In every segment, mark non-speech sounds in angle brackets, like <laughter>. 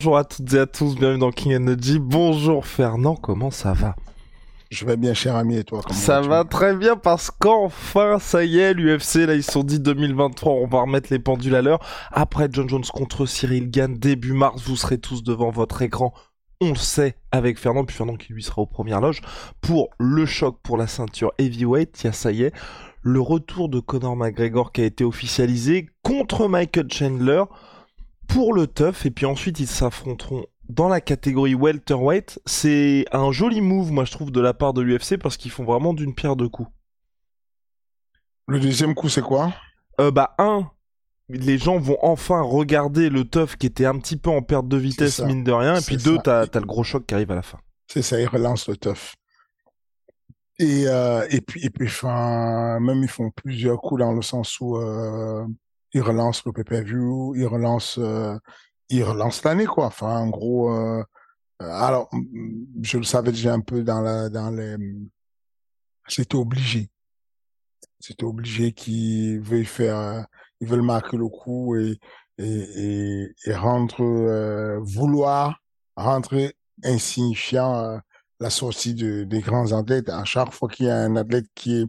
Bonjour à toutes et à tous, bienvenue dans King Energy. Bonjour Fernand, comment ça va? Je vais bien, cher ami, et toi comment Ça va très bien parce qu'enfin, ça y est, l'UFC, là, ils se sont dit 2023, on va remettre les pendules à l'heure. Après John Jones contre Cyril Gann, début mars, vous serez tous devant votre écran. On le sait avec Fernand, puis Fernand qui lui sera aux premières loges. Pour le choc pour la ceinture heavyweight, il y a ça y est, le retour de Conor McGregor qui a été officialisé contre Michael Chandler pour le tough et puis ensuite ils s'affronteront dans la catégorie welterweight. C'est un joli move, moi je trouve, de la part de l'UFC parce qu'ils font vraiment d'une pierre deux coups. Le deuxième coup, c'est quoi? Euh, bah un, les gens vont enfin regarder le tough qui était un petit peu en perte de vitesse mine de rien, et puis deux, t'as le gros choc qui arrive à la fin. C'est ça, ils relancent le tough. Et, euh, et puis, et puis enfin, même ils font plusieurs coups dans le sens où euh, ils relancent le pay-per-view, ils relancent, euh, ils relancent l'année, quoi. Enfin, en gros, euh, euh, alors, je le savais déjà un peu dans la, dans les, c'était obligé. C'était obligé qu'ils veuillent faire, euh, ils veulent marquer le coup et, et, et, et rendre, euh, vouloir rendre insignifiant la sortie de, des grands athlètes. À chaque fois qu'il y a un athlète qui est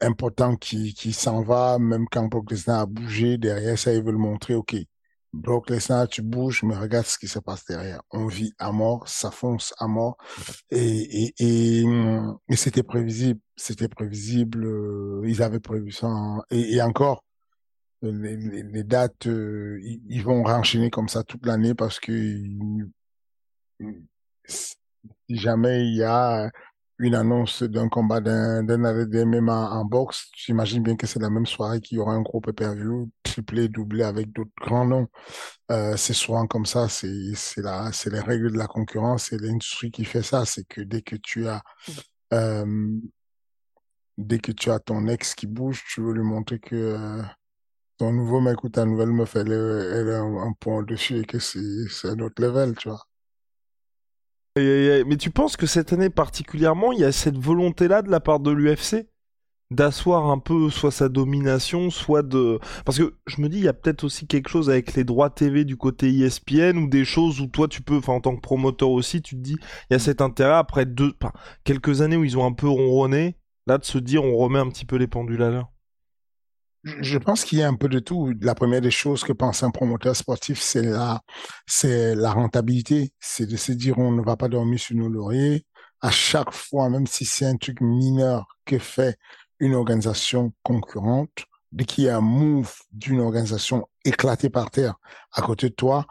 important, qui, qui s'en va, même quand Brock Lesnar a bougé, derrière ça, ils veulent montrer, OK, Brock Lesnar, tu bouges, mais regarde ce qui se passe derrière. On vit à mort, ça fonce à mort. Et, et, et, et c'était prévisible, c'était prévisible, euh, ils avaient prévu ça. en- Et, encore, les, les- les dates, euh, ils, vont renchaîner comme ça toute l'année parce que si jamais il y a une annonce d'un combat d'un d'un athlète de MMA en boxe, j'imagine bien que c'est la même soirée qu'il y aura un gros pay-per-view, triplé, doublé avec d'autres grands noms. Euh, c'est souvent comme ça, c'est c'est la c'est les règles de la concurrence, c'est l'industrie qui fait ça, c'est que dès que tu as euh, dès que tu as ton ex qui bouge, tu veux lui montrer que euh, ton nouveau mec ou ta nouvelle meuf, elle est, elle est un, un point au-dessus et que c'est c'est un autre level, tu vois. Mais tu penses que cette année particulièrement, il y a cette volonté-là de la part de l'UFC d'asseoir un peu soit sa domination, soit de... Parce que je me dis, il y a peut-être aussi quelque chose avec les droits TV du côté ESPN ou des choses où toi tu peux, enfin en tant que promoteur aussi, tu te dis, il y a cet intérêt après deux, enfin, quelques années où ils ont un peu ronronné, là de se dire on remet un petit peu les pendules à l'heure. Je pense qu'il y a un peu de tout. La première des choses que pense un promoteur sportif, c'est la, c'est la rentabilité. C'est de se dire, on ne va pas dormir sur nos lauriers. À chaque fois, même si c'est un truc mineur que fait une organisation concurrente, dès qu'il y a un move d'une organisation éclatée par terre à côté de toi,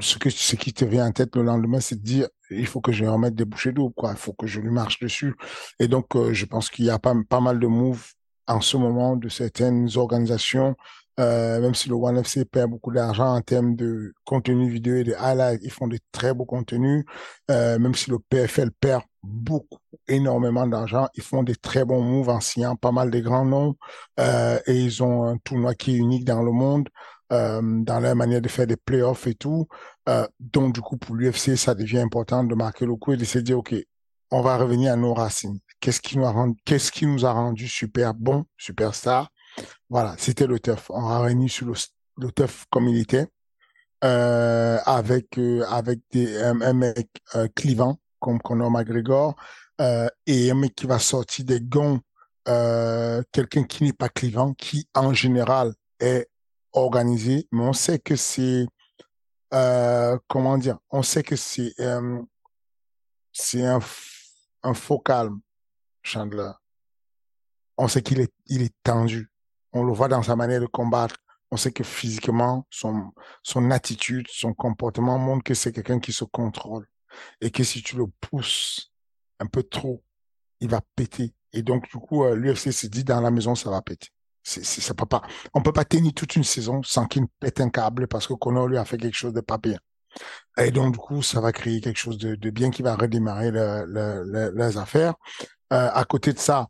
ce qui te vient en tête le lendemain, c'est de dire, il faut que je remette des bouchées d'eau, quoi. Il faut que je lui marche dessus. Et donc, euh, je pense qu'il y a pas, pas mal de moves en ce moment de certaines organisations, euh, même si le One FC perd beaucoup d'argent en termes de contenu vidéo et de highlights, ils font de très beaux contenus. Euh, même si le PFL perd beaucoup, énormément d'argent, ils font des très bons moves en signant pas mal de grands noms. Euh, et ils ont un tournoi qui est unique dans le monde, dans leur manière de faire des playoffs et tout. Donc, du coup, pour l'UFC, ça devient important de marquer le coup et de se dire, OK, on va revenir à nos racines. Qu'est-ce qui nous a rendu, super bon, superstar? Voilà, c'était le teuf. On a réuni sur le, le teuf comme il était, euh, avec, euh, avec un, mec euh, clivant, comme Conor McGregor, et un mec qui va sortir des gonds, quelqu'un qui n'est pas clivant, qui en général est organisé, mais on sait que c'est comment dire, on sait que c'est c'est un, un faux calme, Chandler. On sait qu'il est, tendu. On le voit dans sa manière de combattre. On sait que physiquement, son, attitude, son comportement montre que c'est quelqu'un qui se contrôle. Et que si tu le pousses un peu trop, il va péter. Et donc, du coup, euh, l'UFC s'est dit, dans la maison, ça va péter. C'est, c'est, ça peut pas, on peut pas tenir toute une saison sans qu'il pète un câble parce que Connor lui a fait quelque chose de pas bien. Et donc, du coup, ça va créer quelque chose de, bien qui va redémarrer le, le, les affaires. Euh, à côté de ça,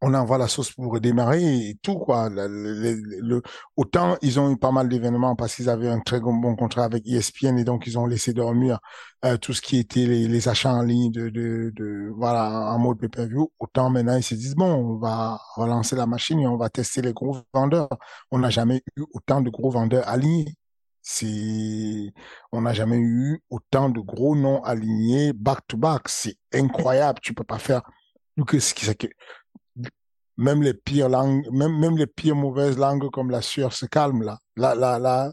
on envoie la sauce pour redémarrer et tout quoi. Le, le, autant ils ont eu pas mal d'événements parce qu'ils avaient un très bon contrat avec ESPN et donc ils ont laissé dormir euh, tout ce qui était les, achats en ligne de voilà en mode pay-per-view. Autant maintenant ils se disent bon on va relancer la machine et on va tester les gros vendeurs. On n'a jamais eu autant de gros vendeurs alignés. C'est, on n'a jamais eu autant de gros noms alignés back to back. C'est incroyable. Tu peux pas faire que ce qui, même les pires langues, même, même les pires mauvaises langues comme la sueur se calme là. Là, là, là.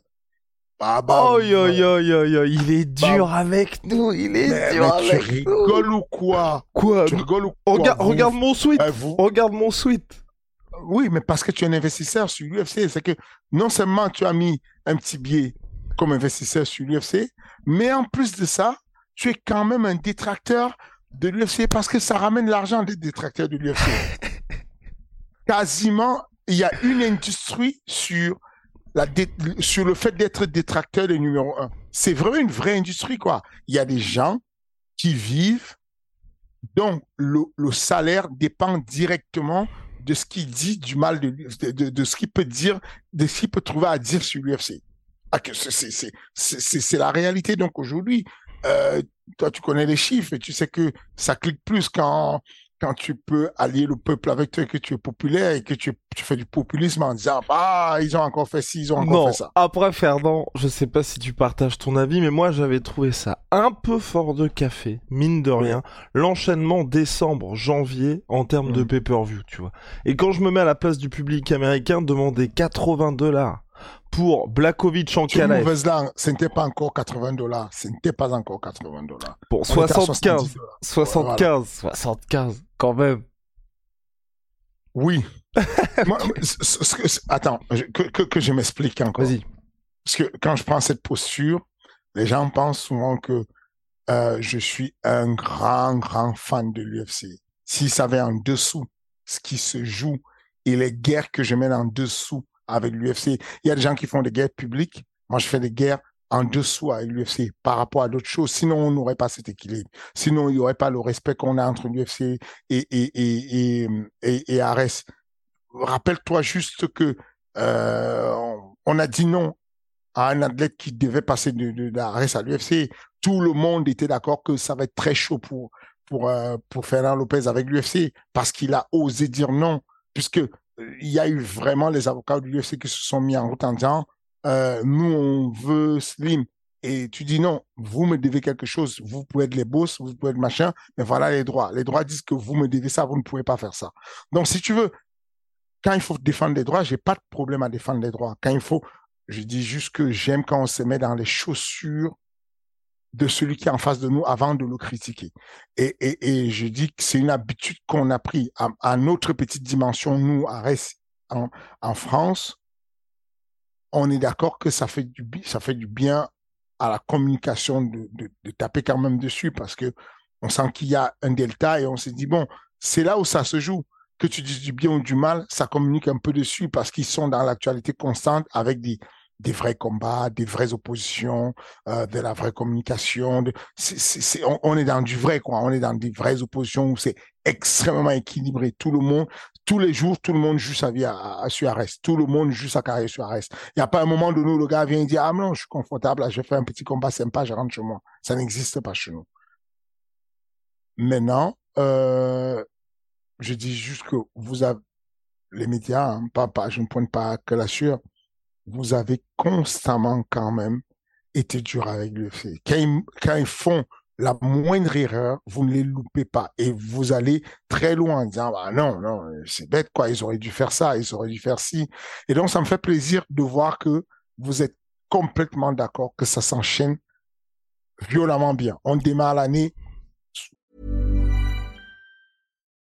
Bah, bah, oh, yo, yo, yo, yo, il est dur avec nous, il est dur avec nous. Tu rigoles ou quoi? Quoi? Tu rigoles ou quoi Regarde, regarde mon suite. regarde mon suite. Oui, mais parce que tu es un investisseur sur l'UFC, c'est que non seulement tu as mis un petit billet comme investisseur sur l'UFC, mais en plus de ça, tu es quand même un détracteur de l'UFC parce que ça ramène l'argent des détracteurs de l'UFC. <laughs> quasiment, il y a une industrie sur, la sur le fait d'être détracteur de numéro un. C'est vraiment une vraie industrie, quoi. Il y a des gens qui vivent, dont le, le salaire dépend directement de ce qu'il dit du mal, de, de, de, ce qu'il peut dire, de ce qu'il peut trouver à dire sur l'UFC. C'est la réalité. Donc aujourd'hui, euh, toi, tu connais les chiffres et tu sais que ça clique plus quand quand tu peux allier le peuple avec toi, que tu es populaire et que tu, tu fais du populisme en disant ah ils ont encore fait ci, ils ont encore fait ça. Après Ferdinand, je sais pas si tu partages ton avis, mais moi j'avais trouvé ça un peu fort de café, mine de rien, l'enchaînement décembre-janvier en termes de mm. pay-per-view, tu vois. Et quand je me mets à la place du public américain, demander 80 dollars pour Blakovic en Calais. mauvaise langue, ce n'était pas encore 80 dollars. Ce n'était pas encore 80 dollars. Pour 75, 75, 75, quand même. Oui. <laughs> attends, que, que, je m'explique encore. Vas-y. Parce que quand je prends cette posture, les gens pensent souvent que euh, je suis un grand, grand fan de l'UFC. S'ils savaient en dessous ce qui se joue et les guerres que je mène en dessous avec l'UFC. Il y a des gens qui font des guerres publiques. Moi, je fais des guerres en dessous avec l'UFC par rapport à d'autres choses. Sinon, on n'aurait pas cet équilibre. Sinon, il n'y aurait pas le respect qu'on a entre l'UFC et, et, et, et, et, Ares. Rappelle-toi juste que euh, on a dit non à un athlète qui devait passer de, de, d'Ares à l'UFC. Tout le monde était d'accord que ça va être très chaud pour, pour, euh, pour Fernand Lopez avec l'UFC parce qu'il a osé dire non, puisque il y a eu vraiment les avocats de l'UFC qui se sont mis en route en disant euh, nous on veut Slim. Et tu dis non vous me devez quelque chose. Vous pouvez être les boss vous pouvez être machin mais voilà les droits. Les droits disent que vous me devez ça vous ne pouvez pas faire ça. Donc si tu veux quand il faut défendre les droits j'ai pas de problème à défendre les droits. Quand il faut je dis juste que j'aime quand on se met dans les chaussures de celui qui est en face de nous avant de le critiquer. Et, et, je dis que c'est une habitude qu'on a pris à, notre petite dimension, nous, à Rest, en, en France. On est d'accord que ça fait, du, ça fait du bien à la communication de, de, taper quand même dessus parce que on sent qu'il y a un delta et on s'est dit, bon, c'est là où ça se joue. Que tu dises du bien ou du mal, ça communique un peu dessus parce qu'ils sont dans l'actualité constante avec des, des vrais combats, des vraies oppositions, euh, de la vraie communication. On, est dans du vrai, quoi. On est dans des vraies oppositions où c'est extrêmement équilibré. Tout le monde, tous les jours, tout le monde joue sa vie à, Arrest. Tout le monde joue sa carrière sur Arrest. Il n'y a pas un moment donné où le gars vient dire, ah non, je suis confortable, là, je fais un petit combat sympa, je rentre chez moi. Ça n'existe pas chez nous. Maintenant, euh, je dis juste que vous avez les médias, hein, pas, pas, je ne pointe pas que la sueur, vous avez constamment quand même été dur avec. Quand ils, quand ils font la moindre erreur, vous ne les loupez pas et vous allez très loin en disant bah non non c'est bête quoi ils auraient dû faire ça ils auraient dû faire ci et donc ça me fait plaisir de voir que vous êtes complètement d'accord que ça s'enchaîne violemment bien. On démarre l'année.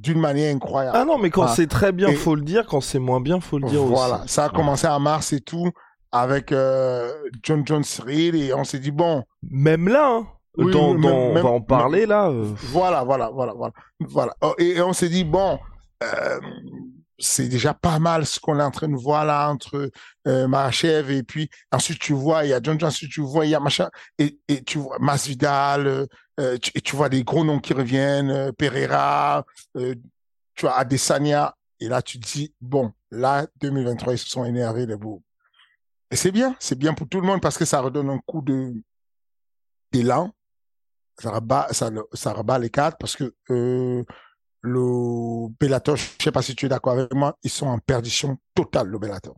D'une manière incroyable. Ah non, mais quand Ah. c'est très bien, Et- faut le dire. Quand c'est moins bien, faut le dire Voilà, aussi. ça a commencé en mars et tout avec euh, John Jones Cyril et on s'est dit bon, Même là, hein, Oui, dans, oui, dans- même- on même- va en parler là. euh, voilà, voilà, voilà, voilà, voilà. Oh, Et, et on s'est dit bon, euh, c'est déjà pas mal ce qu'on est en train de voir là entre euh, et puis ensuite tu vois il y a John ensuite tu vois il y a machin et, tu vois Masvidal, euh, euh, et tu vois des gros noms qui reviennent, euh, Pereira, tu vois Adesanya et là tu te dis bon là 2023 ils se sont énervés les beaux. Et c'est bien, c'est bien pour tout le monde parce que ça redonne un coup de d'élan. Ça rabat, ça, ça rabat les cartes parce que le Bellator, je sais pas si tu es d'accord avec moi, ils sont en perdition totale, le Bellator.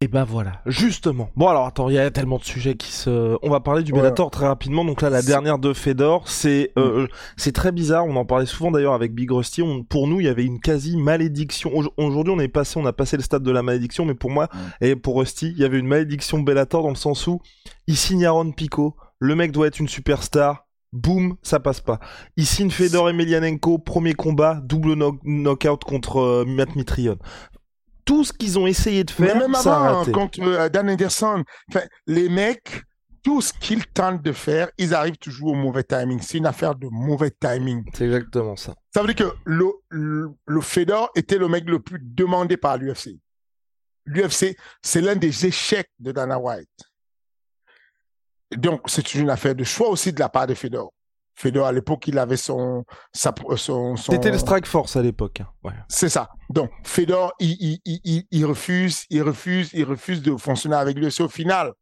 Et ben voilà, justement. Bon alors attends, il y a tellement de sujets qui se. On va parler du Ouais. Bellator très rapidement. Donc là, la dernière de Fedor, c'est Mm. euh, c'est très bizarre. On en parlait souvent d'ailleurs avec Big Rusty. On- pour nous, il y avait une quasi malédiction. Au- Aujourd'hui, on est passé, on a passé le stade de la malédiction, mais pour moi Mm. et pour Rusty, il y avait une malédiction Bellator dans le sens où il signe Aaron Pico, le mec doit être une superstar. Boum, ça passe pas. Signe Fedor Emelianenko, premier combat, double knock- knockout contre euh, Matt Mitrione. Tout ce qu'ils ont essayé de Mais faire, même ça a avant, raté. contre euh, Dan Anderson, les mecs, tout ce qu'ils tentent de faire, ils arrivent toujours au mauvais timing. C'est une affaire de mauvais timing. C'est exactement ça. Ça veut dire que le, le, le Fedor était le mec le plus demandé par l'UFC. L'UFC, c'est l'un des échecs de Dana White. Donc, c'est une affaire de choix aussi de la part de Fedor. Fedor, à l'époque, il avait son, sa, son, son, C'était le Strike Force à l'époque. hein. Ouais. c'est ça. Donc, Fedor, il, il, il, il, il refuse, il refuse, il refuse de fonctionner avec lui. Au final,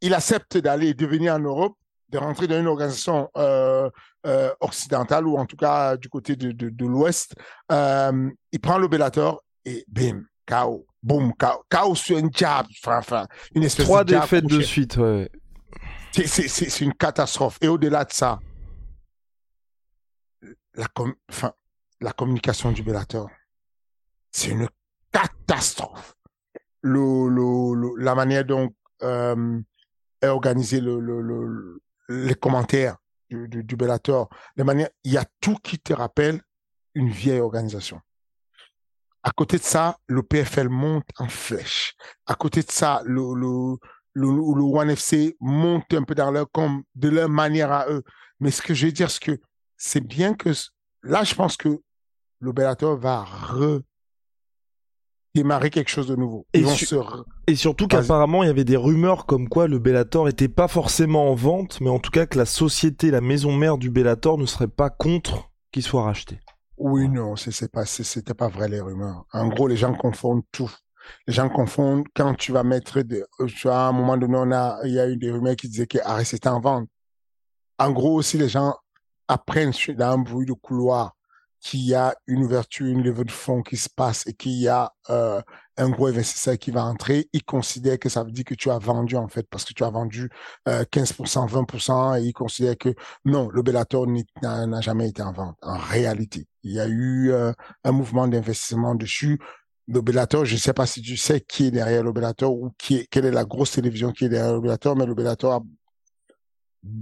il accepte d'aller devenir en Europe, de rentrer dans une organisation euh, euh, occidentale ou en tout cas du côté de, de, de l'Ouest. Euh, il prend le Bellator et bim, KO. Boum, KO. KO sur un jab. Enfin, une espèce Trois de jab défaites de suite. Ouais. C'est- une catastrophe. Et au-delà de ça, la, com- la communication du Bellator, c'est une catastrophe. Le, le, la manière dont euh, est organisé le, le, le- les commentaires du, du, Bellator, il y a tout qui te rappelle une vieille organisation. À côté de ça, le PFL monte en flèche. À côté de ça, le, le, le, One FC monte un peu dans leur comme de leur manière à eux. Mais ce que je veux dire, c'est que c'est bien que là, je pense que le Bellator va redémarrer quelque chose de nouveau. Et Ils vont su- se re- Et surtout qu'apparemment, il y avait des rumeurs comme quoi le Bellator était pas forcément en vente, mais en tout cas que la société, la maison mère du Bellator ne serait pas contre qu'il soit racheté. Oui, non, c'est pas, c'était pas vrai les rumeurs. En gros, les gens confondent tout. Les gens confondent quand tu vas mettre des, tu vois, à un moment donné, on a, il y a eu des rumeurs qui disaient que Arrête était en vente. En gros, aussi, les gens apprennent dans un bruit de couloir qu'il y a une ouverture, une levée de fonds qui se passe et qu'il y a euh, un gros investisseur qui va entrer, ils considèrent que ça veut dire que tu as vendu en fait, parce que tu as vendu euh, 15%, 20%, et ils considèrent que non, le Bellator n'a jamais été en vente. En réalité, il y a eu euh, un mouvement d'investissement dessus. Le Bellator, je ne sais pas si tu sais qui est derrière le Bellator ou qui est, quelle est la grosse télévision qui est derrière le Bellator, mais le Bellator a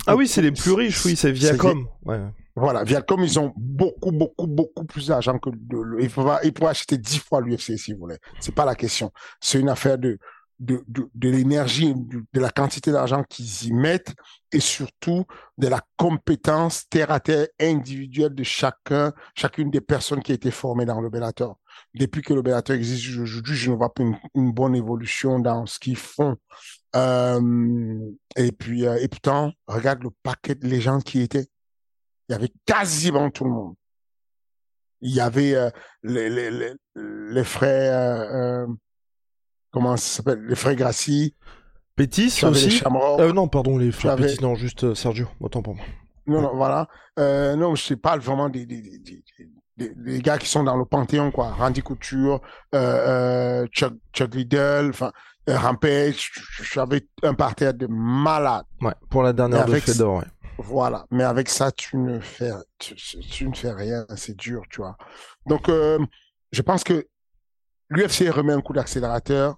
Ah oui, c'est les plus riches, oui, c'est Viacom. Ouais. voilà, Viacom, ils ont beaucoup, beaucoup, beaucoup plus d'argent que le, le- il, faut, il pourrait acheter dix fois l'UFC si vous voulez. C'est pas la question. C'est une affaire de, de, de, de l'énergie, de, de la quantité d'argent qu'ils y mettent et surtout de la compétence terre à terre individuelle de chacun, chacune des personnes qui a été formée dans le Bellator. Depuis que Bellator existe aujourd'hui, je ne vois pas une, une bonne évolution dans ce qu'ils font. Euh, et puis, euh, et pourtant, regarde le paquet de légendes qui étaient. Il y avait quasiment tout le monde. Il y avait euh, les, les, les, les frères, comment ça s'appelle, les frères Gracie. Pétis les aussi? Non, pardon, les frères avais- Pétis, non, juste Sergio, autant pour moi. Non, non, voilà. Non, je parle vraiment des, des, des, des, des- gars qui sont dans le panthéon, quoi. Randy Couture, euh, euh, Chuck, Chuck Liddell, enfin, euh, Rampage. J'avais un parterre de malades. Ouais, pour la dernière Mais de avec- Fedor, ouais. Voilà. Mais avec ça, tu ne fais, tu, tu ne fais rien. C'est dur, tu vois. Donc, euh, je pense que l'UFC remet un coup d'accélérateur.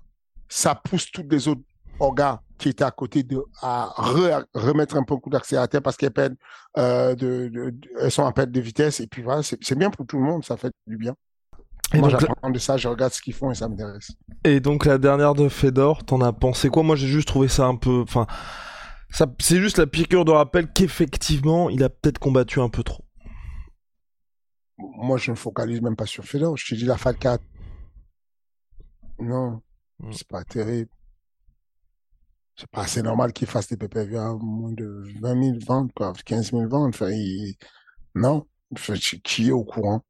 Ça pousse toutes les autres organes qui étaient à côté de à re- remettre un peu un coup d'accélérateur parce qu'elles perdent euh, de, de- de- elles sont en perte de vitesse. Et puis voilà c'est bien pour tout le monde ça fait du bien. Et moi j'apprends de ça je regarde ce qu'ils font et ça m'intéresse. Et donc la dernière de Fedor, t'en as pensé quoi? Moi j'ai juste trouvé ça un peu... Enfin, ça, c'est juste la piqûre de rappel qu'effectivement il a peut-être combattu un peu trop. moi je ne focalise même pas sur Fedor. Je te dis la 4 non Mm. c'est pas terrible c'est pas assez normal qu'il fasse des PPV à moins de 20 000 ventes quoi 15 000 ventes enfin, il- non qui est au courant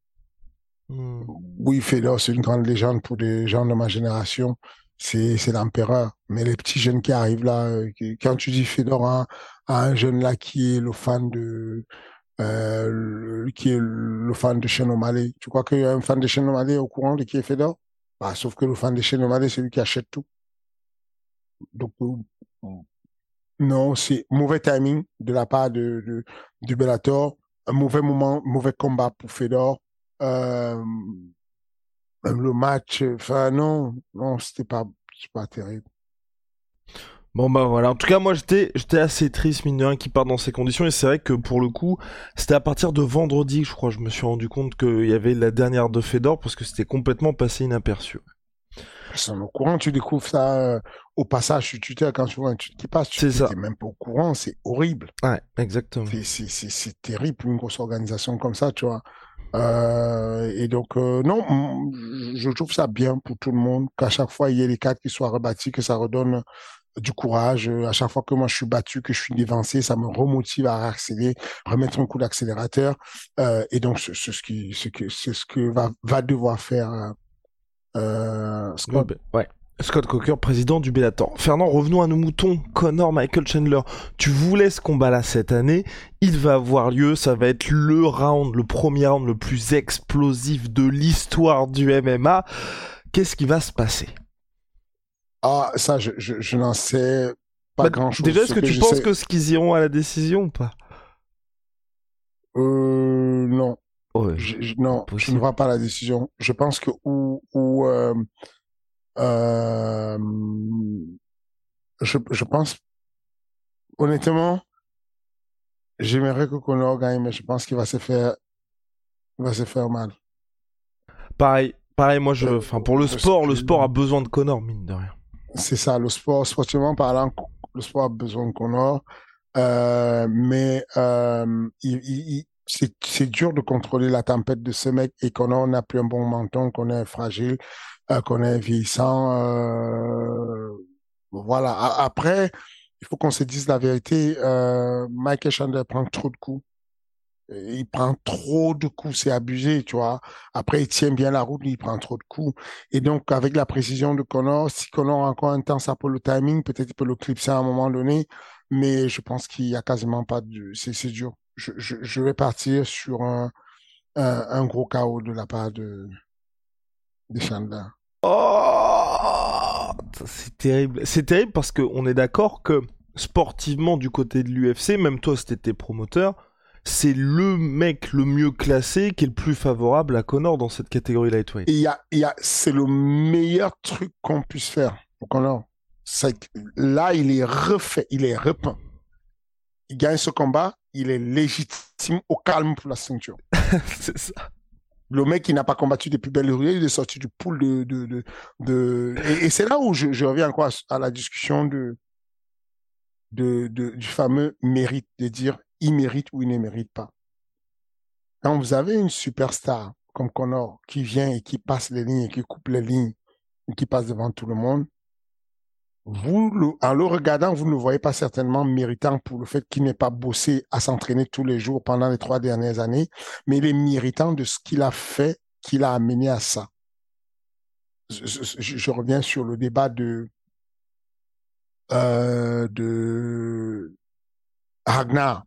Hmm. Oui, Fedor, c'est une grande légende pour des gens de ma génération. C'est, l'empereur. Mais les petits jeunes qui arrivent là, euh, quand tu dis Fedor à, à un jeune là qui est le fan de, euh, le- qui est le fan de O'Malley, tu crois qu'il y a un fan de O'Malley au courant de qui est Fedor? Bah, sauf que le fan de O'Malley, c'est lui qui achète tout. Donc, euh, non, c'est mauvais timing de la part de, du Bellator. Un mauvais moment, mauvais combat pour Fedor. Euh, le match, enfin non, non, c'était pas, pas terrible. Bon bah voilà, en tout cas moi j'étais j'étais assez triste mine de rien qu'il parte dans ces conditions et c'est vrai que pour le coup c'était à partir de vendredi je crois je me suis rendu compte qu'il y avait la dernière de Fedor parce que c'était complètement passé inaperçu. Personne au courant, tu découvres ça euh, au passage sur Twitter quand tu vois un tweet qui passe, tu n'es même pas au courant, c'est horrible. Ouais, exactement. C'est, terrible pour une grosse organisation comme ça, tu vois. Euh, et donc, euh, non, je trouve ça bien pour tout le monde, qu'à chaque fois, il y ait les cadres qui soient rebâtis, que ça redonne du courage. À chaque fois que moi, je suis battu, que je suis dévancé, ça me remotive à accélérer, remettre un coup d'accélérateur. Euh, et donc, c'est ce qui, c'est que, c'est ce que va, va devoir faire Scott. Ouais. Scott Coker, président du Bellator. Fernand, revenons à nos moutons. Connor Michael Chandler, tu voulais ce combat-là cette année. Il va avoir lieu. Ça va être le round, le premier round le plus explosif de l'histoire du MMA. Qu'est-ce qui va se passer? Ah, ça, je, je, je n'en sais pas Bah, grand-chose. Déjà, Ce est-ce que, tu je penses sais- que ce qu'ils iront à la décision ou pas? Euh, non. Je, non, je ne vois pas la décision. Je pense que où, où euh, euh, je, je pense honnêtement, j'aimerais que Conor gagne, mais je pense qu'il va se faire, il va se faire mal. Pareil, pareil. Moi, je, Euh, enfin, pour le sport, le sport a besoin de Connor, mine de rien. C'est ça, le sport, sportivement parlant, le sport a besoin de Conor, euh, mais euh, il- c'est, dur de contrôler la tempête de ce mec et Conor n'a plus un bon menton, qu'on est fragile, euh, qu'on est vieillissant. Euh, voilà. Après, il faut qu'on se dise la vérité. Euh, Michael Chandler prend trop de coups. Il prend trop de coups, c'est abusé, tu vois. Après, il tient bien la route, mais il prend trop de coups. Et donc, avec la précision de Connor, si Connor a encore un temps, ça pour le timing, peut-être il peut le clipser à un moment donné, mais je pense qu'il y a quasiment pas de, c'est dur. Je, je, je vais partir sur un, un, un gros chaos de la part de, de Chandler. Oh, c'est terrible. C'est terrible parce qu'on est d'accord que sportivement du côté de l'UFC, même toi c'était tes promoteurs, c'est le mec le mieux classé qui est le plus favorable à Connor dans cette catégorie lightweight. Et il y a, il y a, c'est le meilleur truc qu'on puisse faire pour Connor. Là, il est refait, il est repeint. Il gagne ce combat, il est légitime au calme pour la ceinture. <laughs> c'est ça. Le mec qui n'a pas combattu depuis belle lurette, il est sorti du pool de, de, de, de... et, et c'est là où je, je reviens encore à, à la discussion de, de, de, du fameux mérite, de dire il mérite ou il ne mérite pas. Quand vous avez une superstar comme Connor qui vient et qui passe les lignes et qui coupe les lignes et qui passe devant tout le monde, vous, en le regardant, vous ne le voyez pas certainement méritant pour le fait qu'il n'ait pas bossé à s'entraîner tous les jours pendant les trois dernières années, mais il est méritant de ce qu'il a fait, qu'il a amené à ça. je, reviens sur le débat de euh, de Ragnar.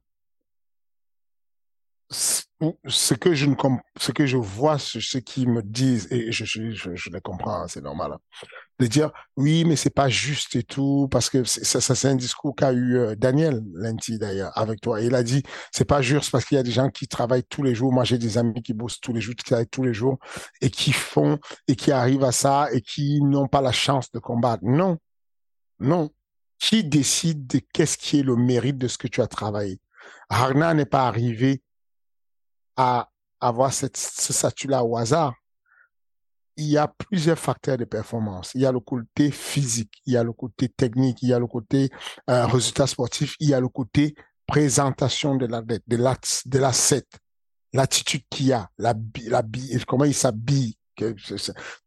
Ce que je ne ce que je vois, ce qu'ils me disent et je les comprends, hein, c'est normal. Hein de dire oui, mais c'est pas juste et tout, parce que ça, ça c'est un discours qu'a eu euh, Daniel Lenti d'ailleurs avec toi. il a dit c'est pas juste parce qu'il y a des gens qui travaillent tous les jours. Moi, j'ai des amis qui bossent tous les jours, qui travaillent tous les jours et qui font et qui arrivent à ça et qui n'ont pas la chance de combattre. Non, non. Qui décide de qu'est-ce qui est le mérite de ce que tu as travaillé? Harna n'est pas arrivé à avoir cette, ce statut-là au hasard il y a plusieurs facteurs de performance. Il y a le côté physique, il y a le côté technique, il y a le côté euh, résultat sportif, il y a le côté présentation de la de la de l'asset, l'attitude qu'il a, la, la comment il s'habille.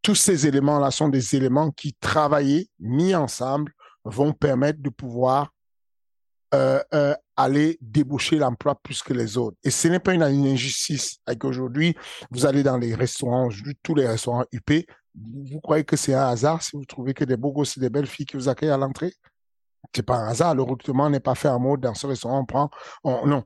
Tous ces éléments-là sont des éléments qui, travaillés, mis ensemble, vont permettre de pouvoir euh, euh, aller déboucher l'emploi plus que les autres. Et ce n'est pas une, injustice. Aujourd'hui, vous allez dans les restaurants, tous les restaurants UP, vous croyez que c'est un hasard si vous trouvez que des beaux gosses et des belles filles qui vous accueillent à l'entrée? C'est pas un hasard. Le recrutement n'est pas fait en mode dans ce restaurant, on prend, non.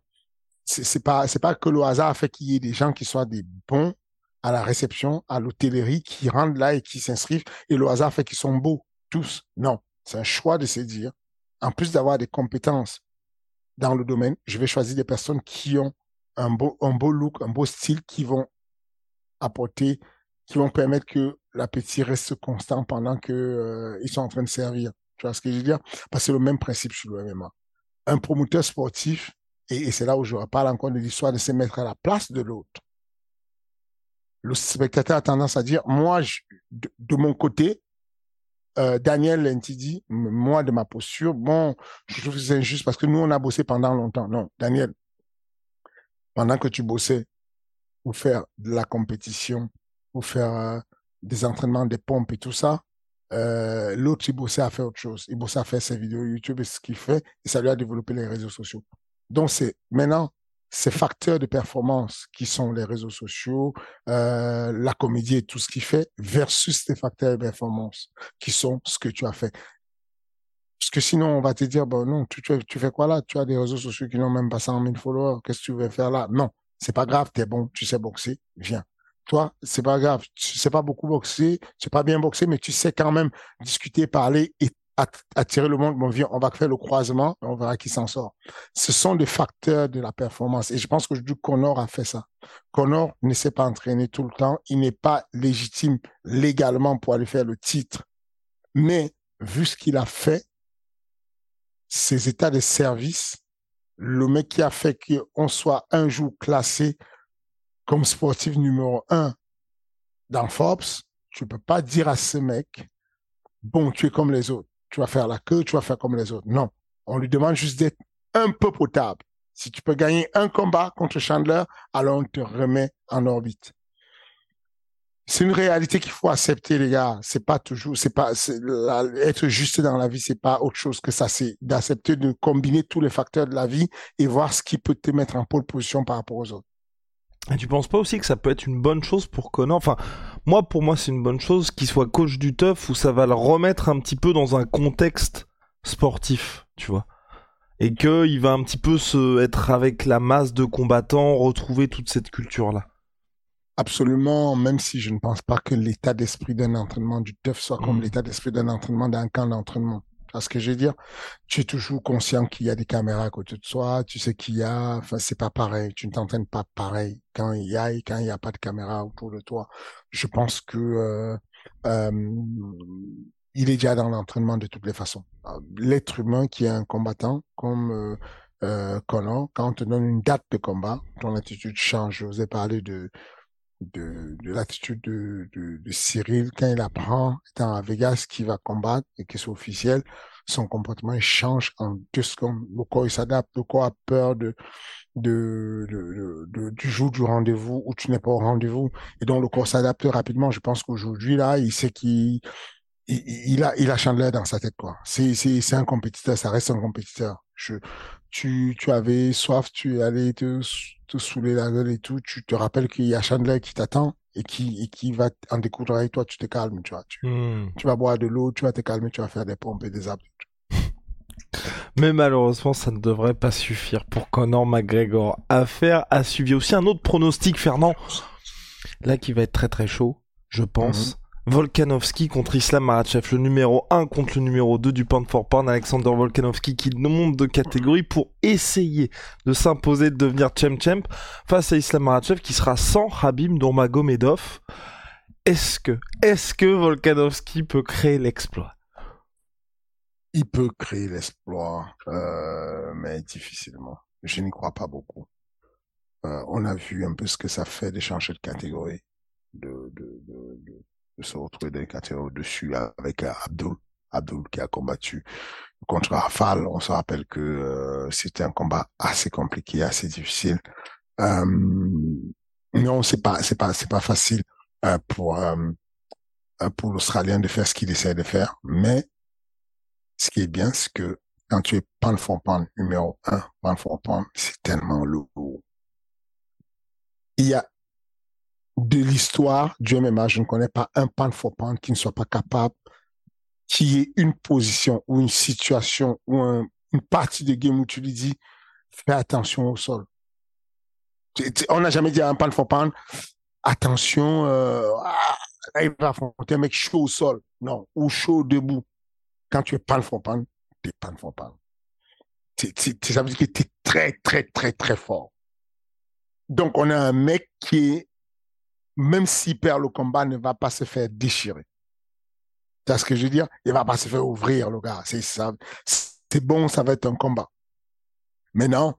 C'est pas, pas que le hasard fait qu'il y ait des gens qui soient des bons à la réception, à l'hôtellerie, qui rentrent là et qui s'inscrivent, et le hasard fait qu'ils sont beaux, tous. Non. C'est un choix de se dire, en plus d'avoir des compétences dans le domaine, je vais choisir des personnes qui ont un beau, un beau look, un beau style, qui vont apporter, qui vont permettre que l'appétit reste constant pendant que euh, ils sont en train de servir. Tu vois ce que je veux dire? Parce que c'est le même principe sur le MMA. Un promoteur sportif, et, c'est là où je parle encore de l'histoire de se mettre à la place de l'autre. Le spectateur a tendance à dire, moi, de mon côté, euh, Daniel Lentidi, moi de ma posture, bon, je trouve que c'est injuste parce que nous, on a bossé pendant longtemps. Non, Daniel, pendant que tu bossais pour faire de la compétition, pour faire euh, des entraînements, des pompes et tout ça, euh, l'autre, il bossait à faire autre chose. Il bossait à faire ses vidéos YouTube et ce qu'il fait, et ça lui a développé les réseaux sociaux. Donc, c'est maintenant, ces facteurs de performance qui sont les réseaux sociaux, euh, la comédie et tout ce qu'il fait, versus ces facteurs de performance qui sont ce que tu as fait. Parce que sinon, on va te dire, bon, non, tu, tu, fais quoi là? Tu as des réseaux sociaux qui n'ont même pas 100 000 followers. Qu'est-ce que tu veux faire là? Non, c'est pas grave, t'es bon, tu sais boxer, viens. Toi, c'est pas grave, tu sais pas beaucoup boxer, tu sais pas bien boxer, mais tu sais quand même discuter, parler et attirer le monde, on va faire le croisement, on verra qui s'en sort. Ce sont des facteurs de la performance. Et je pense que du Connor a fait ça. Connor ne s'est pas entraîné tout le temps. Il n'est pas légitime légalement pour aller faire le titre. Mais, vu ce qu'il a fait, ses états de service, le mec qui a fait qu'on soit un jour classé comme sportif numéro un dans Forbes, tu peux pas dire à ce mec, bon, tu es comme les autres tu vas faire la queue, tu vas faire comme les autres. Non. On lui demande juste d'être un peu potable. Si tu peux gagner un combat contre Chandler, alors on te remet en orbite. C'est une réalité qu'il faut accepter, les gars. C'est pas toujours, c'est pas, être juste dans la vie, c'est pas autre chose que ça. C'est d'accepter de combiner tous les facteurs de la vie et voir ce qui peut te mettre en pole position par rapport aux autres. Et tu penses pas aussi que ça peut être une bonne chose pour Connor Enfin, moi, pour moi, c'est une bonne chose qu'il soit coach du tough où ça va le remettre un petit peu dans un contexte sportif, tu vois. Et qu'il va un petit peu se être avec la masse de combattants, retrouver toute cette culture-là. Absolument, même si je ne pense pas que l'état d'esprit d'un entraînement du tough soit comme mm. l'état d'esprit d'un entraînement d'un camp d'entraînement. Parce que je veux dire, tu es toujours conscient qu'il y a des caméras à côté de toi, tu sais qu'il y a, enfin, c'est pas pareil, tu ne t'entraînes pas pareil quand il y a et quand il n'y a pas de caméra autour de toi. Je pense que, euh, euh, il est déjà dans l'entraînement de toutes les façons. L'être humain qui est un combattant, comme euh, euh Conan, quand on te donne une date de combat, ton attitude change. Je vous ai parlé de de, de l'attitude de, de, de, Cyril quand il apprend, étant à Vegas, qu'il va combattre et que c'est officiel, son comportement change en deux secondes. Le corps il s'adapte, le corps a peur de, de, de, du jour du rendez-vous où tu n'es pas au rendez-vous. Et donc le corps s'adapte rapidement. Je pense qu'aujourd'hui, là, il sait qu'il il, il, a, il a Chandler dans sa tête, quoi. C'est, c'est, c'est un compétiteur, ça reste un compétiteur. Je, tu, tu avais soif, tu allais te, te saouler la gueule et tout, tu te rappelles qu'il y a Chandler qui t'attend et qui, et qui va en découdre avec toi, tu te calmes, tu vois. Tu, Hmm. tu vas boire de l'eau, tu vas te calmer, tu vas faire des pompes et des abdos. Mais malheureusement, ça ne devrait pas suffire pour Conor McGregor. Affaire à a aussi un autre pronostic, Fernand. Là, qui va être très très chaud, je pense. Volkanovski contre Islam Makhachev, le numéro 1 contre le numéro 2 du pound for pound, Alexander Volkanovski qui monte de catégorie pour essayer de s'imposer de devenir champ champ face à Islam Makhachev qui sera sans Habib Nurmagomedov. Est-ce que, est-ce que Volkanovski peut créer l'exploit? Il peut créer l'exploit, euh, mais difficilement. Je n'y crois pas beaucoup. Euh, on a vu un peu ce que ça fait de changer de catégorie, de, de, de, de, de se retrouver dans les catégories au-dessus avec euh, Abdul. Abdul qui a combattu contre Rafal. On se rappelle que euh, c'était un combat assez compliqué, assez difficile. Euh, non, c'est pas, c'est pas, c'est pas facile euh, pour pour l'Australien de faire ce qu'il essaie de faire, mais ce qui est bien, c'est que quand tu es pound for pound numéro un, pound for pound, c'est tellement lourd. Il y a de l'histoire du MMA, je ne connais pas un pound for pound qui ne soit pas capable, qui ait une position ou une situation ou un, une partie de game où tu lui dis, fais attention au sol. Tu- tu- On n'a jamais dit à un pound for pound, attention, euh, il va affronter un mec chaud au sol. Non, ou chaud debout. Quand tu es pound for pound, t'es pound for pound. T'es- t'es- t'es- ça veut dire que tu es très, très, très, très fort. Donc, on a un mec qui est, même s'il perd le combat, ne va pas se faire déchirer. Vois ce que je veux dire? Il va pas se faire ouvrir, le gars. C'est ça. C'est bon, ça va être un combat. Mais non,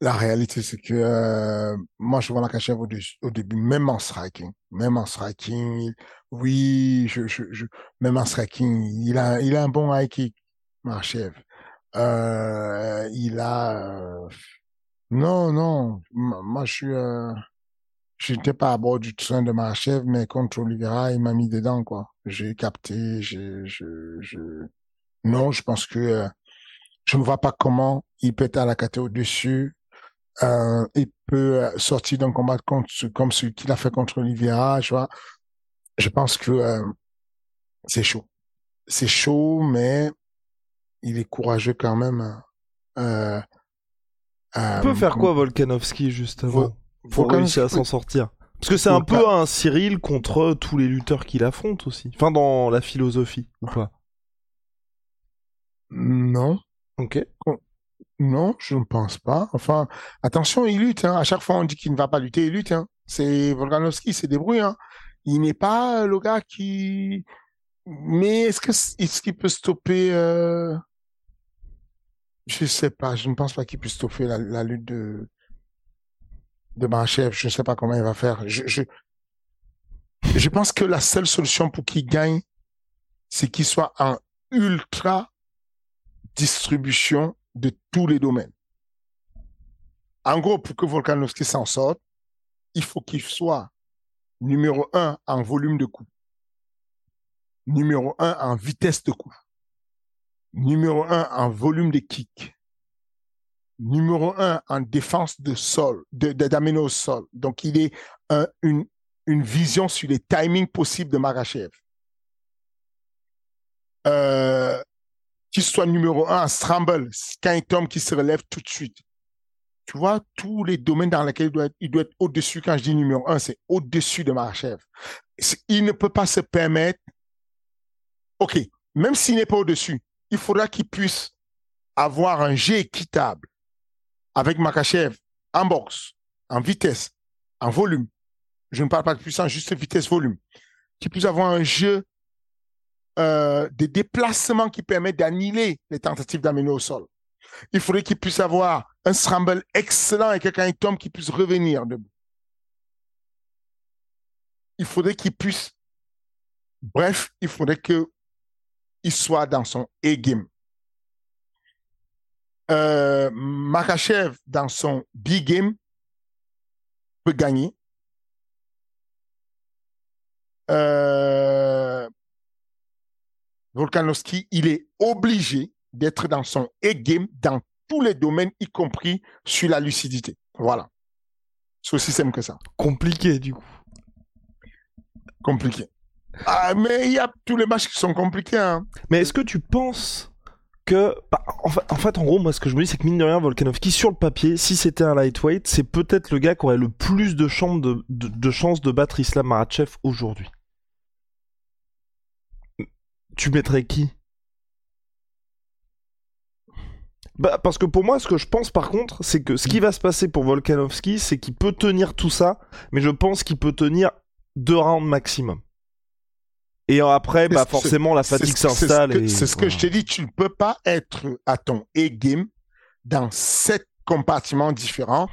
la réalité, c'est que euh, moi, je vois au, dé- au début, même en striking, même en striking, oui, je, je, je, même en striking, il a, il a un bon high kick, Makachev. Euh, il a, euh, non, non, moi, je suis, euh, je n'étais pas à bord du train de Makachev, mais contre Oliveira, il m'a mis dedans, quoi. J'ai capté, j'ai, je, je, non, je pense que euh, je ne vois pas comment il peut être à la catégorie au-dessus. Euh, il peut euh, sortir d'un combat contre, comme celui qu'il a fait contre Oliveira, tu vois. Je pense que euh, c'est chaud. C'est chaud, mais il est courageux quand même. Euh, Il peut faire quoi Volkanovski justement? Vol- pour Volkanovski réussir à s'en sortir Parce que c'est un peu un Cyril contre tous les lutteurs qu'il affronte aussi. Enfin, dans la philosophie, ou pas? Non, Ok. non, je ne pense pas. Enfin, attention, il lutte. Hein. À chaque fois, on dit qu'il ne va pas lutter, il lutte. Hein. C'est Volkanovski, c'est débrouille. Hein. Il n'est pas le gars qui. Mais est-ce que est-ce qu'il peut stopper euh... Je sais pas. Je ne pense pas qu'il puisse stopper la, la lutte de de Makhachev. Je ne sais pas comment il va faire. Je, je je pense que la seule solution pour qu'il gagne, c'est qu'il soit en ultra distribution de tous les domaines. En gros, pour que Volkanovski s'en sorte, il faut qu'il soit numéro un en volume de coups, numéro un en vitesse de coups, numéro un en volume de kick, numéro un en défense de sol, de, de- d'amener au sol. Donc, il est un- une, une vision sur les timings possibles de Marachev. Euh, qu'il soit numéro un en scramble, quand il tombe, se relève tout de suite. Tu vois, tous les domaines dans lesquels il doit être, il doit être au-dessus. Quand je dis numéro un, c'est au-dessus de Marachev. Il ne peut pas se permettre. OK, même s'il n'est pas au-dessus, il faudra qu'il puisse avoir un jeu équitable avec Makachev en boxe, en vitesse, en volume. Je ne parle pas de puissance, juste vitesse-volume. Qu'il puisse avoir un jeu euh, de déplacement qui permet d'annihiler les tentatives d'amener au sol. Il faudrait qu'il puisse avoir un scramble excellent et que quand tombe, qu'il puisse revenir debout. Il faudrait qu'il puisse, bref, il faudrait que il soit dans son A-game. Euh, Makachev, dans son B-game, peut gagner. Euh, Volkanovski, il est obligé d'être dans son A-game dans tous les domaines, y compris sur la lucidité. Voilà. C'est aussi simple que ça. Compliqué du coup. compliqué. Ah, mais il y a tous les matchs qui sont compliqués. Hein. Mais est-ce que tu penses Bah, en, fait, en, gros, moi, ce que je me dis, c'est que mine de rien, Volkanovski, sur le papier, si c'était un lightweight, c'est peut-être le gars qui aurait le plus de, chances de battre Islam Makhachev aujourd'hui. Tu mettrais qui? Bah, parce que pour moi, ce que je pense par contre, c'est que ce qui va se passer pour Volkanovski, c'est qu'il peut tenir tout ça, mais je pense qu'il peut tenir deux rounds maximum. Et après, bah, forcément, la fatigue s'installe. C'est ce, que je t'ai dit, tu ne peux pas être à ton A-game dans sept compartiments différents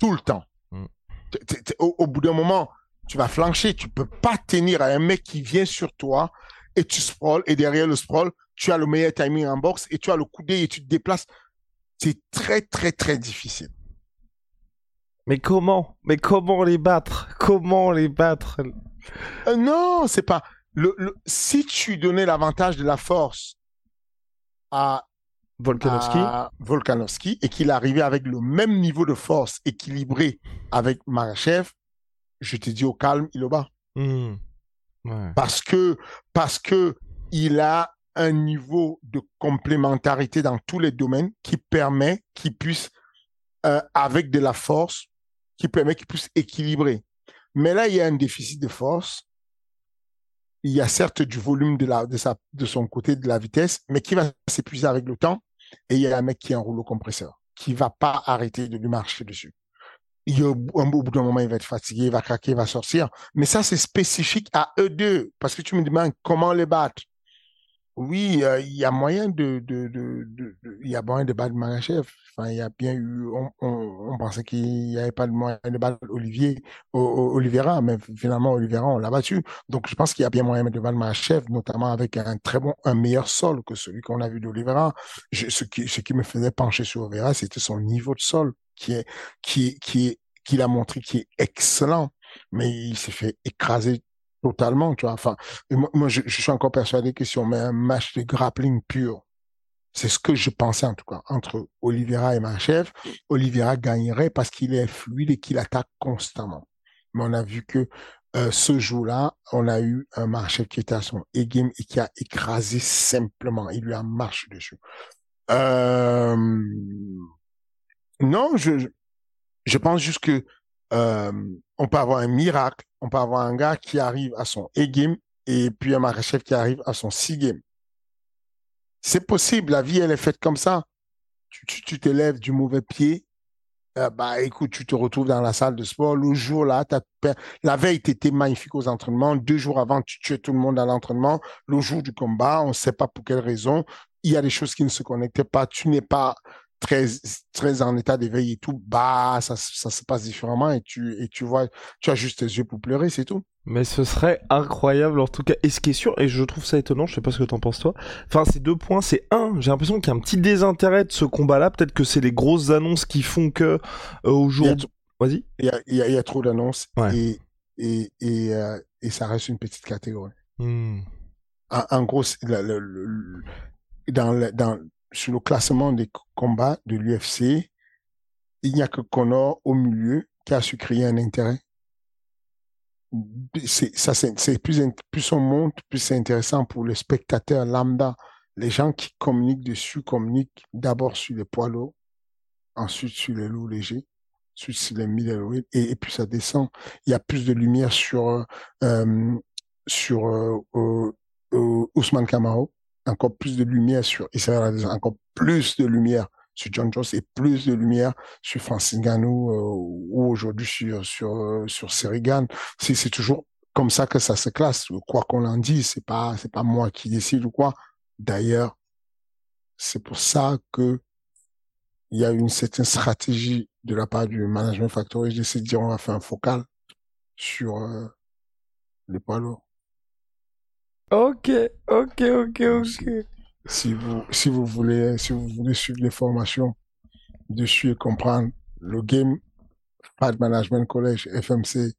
tout le temps. Mm. au, bout d'un moment, tu vas flancher. Tu peux pas tenir à un mec qui vient sur toi et tu sprawl, et derrière le sprawl, tu as le meilleur timing en boxe et tu as le coup et tu te déplaces c'est très, très, très difficile. Mais comment? Mais comment les battre? Comment les battre? Euh, Non, c'est pas. Le, si tu donnais l'avantage de la force à Volkanovski, et qu'il arrivait avec le même niveau de force équilibré avec Marachev, je te dis au calme, il est bas. Hmm. Parce que parce que il a un niveau de complémentarité dans tous les domaines qui permet qu'il puisse, euh, avec de la force, qui permet qu'il puisse équilibrer. Mais là, il y a un déficit de force. Il y a certes du volume de, sa, de son côté, de la vitesse, mais qui va s'épuiser avec le temps. Et il y a un mec qui est un rouleau compresseur, qui va pas arrêter de lui marcher dessus. Il y a, un bout d'un moment, il va être fatigué, il va craquer, il va sortir. Mais ça, c'est spécifique à eux deux. Parce que tu me demandes comment les battre. Oui, euh, il y a moyen de, de, de, de, il y a moyen de battre Marachev. Enfin, il y a bien eu, on, on, on pensait qu'il n'y avait pas de moyen de battre Olivier, Olivera, mais finalement Olivera, on l'a battu. Donc, je pense qu'il y a bien moyen de battre Marachev, notamment avec un très bon, un meilleur sol que celui qu'on a vu d'Olivera. Ce qui, ce qui me faisait pencher sur Olivera, c'était son niveau de sol qui est, qui, qui qu'il a montré qui est excellent, mais il s'est fait écraser totalement, tu vois. Enfin, moi, je, suis encore persuadé que si on met un match de grappling pur, c'est ce que je pensais en tout cas, entre Oliveira et Machev, Oliveira gagnerait parce qu'il est fluide et qu'il attaque constamment. Mais on a vu que euh, ce jour-là, on a eu un Machev qui était à son e-game et qui a écrasé simplement. Il lui a marché dessus. Euh... Non, je, je pense juste que euh, on peut avoir un miracle, on peut avoir un gars qui arrive à son A-game et puis un Marachev qui arrive à son C-game. C'est possible, la vie, elle est faite comme ça. Tu, t'élèves du mauvais pied, euh, bah écoute, tu te retrouves dans la salle de sport. Le jour là, la veille, tu étais magnifique aux entraînements. Deux jours avant, tu tuais tout le monde à l'entraînement. Le jour du combat, on ne sait pas pour quelle raison. Il y a des choses qui ne se connectaient pas. Tu n'es pas très très en état d'éveil et tout, bah ça, ça se passe différemment et tu et tu vois, tu as juste tes yeux pour pleurer, c'est tout. Mais ce serait incroyable en tout cas. Et ce qui est sûr, et je trouve ça étonnant, je sais pas ce que t'en penses toi. Enfin, ces deux points, c'est un, j'ai l'impression qu'il y a un petit désintérêt de ce combat-là. Peut-être que c'est les grosses annonces qui font que euh, aujourd'hui. Vas-y. Il y a, il y, a, y a trop d'annonces et et et, euh, et ça reste une petite catégorie. Hmm. En, gros, le, le, dans, le, dans sur le classement des combats de l'UFC, il n'y a que Connor au milieu qui a su créer un intérêt. Ça, c'est, plus, on monte, plus c'est intéressant pour le spectateur lambda. Les gens qui communiquent dessus communiquent d'abord sur les poids lourds, ensuite sur les lourds légers, ensuite sur les middleweight, et, et puis ça descend. Il y a plus de lumière sur, euh, sur euh, euh, Ousmane Kamaro encore plus de lumière sur Israël encore plus de lumière sur John Jones et plus de lumière sur Francis Ngannou euh, ou aujourd'hui sur sur euh, sur Serigan. C'est toujours comme ça que ça se classe. Quoi qu'on en dise, c'est pas c'est pas moi qui décide ou quoi. D'ailleurs, c'est pour ça que il y a une certaine stratégie de la part du management factory de dire on va faire un focal sur euh, les poids lourds. Ok, ok, ok, ok. Si vous, si vous voulez, si vous voulez suivre les formations dessus et comprendre le game Fight Management College FMC.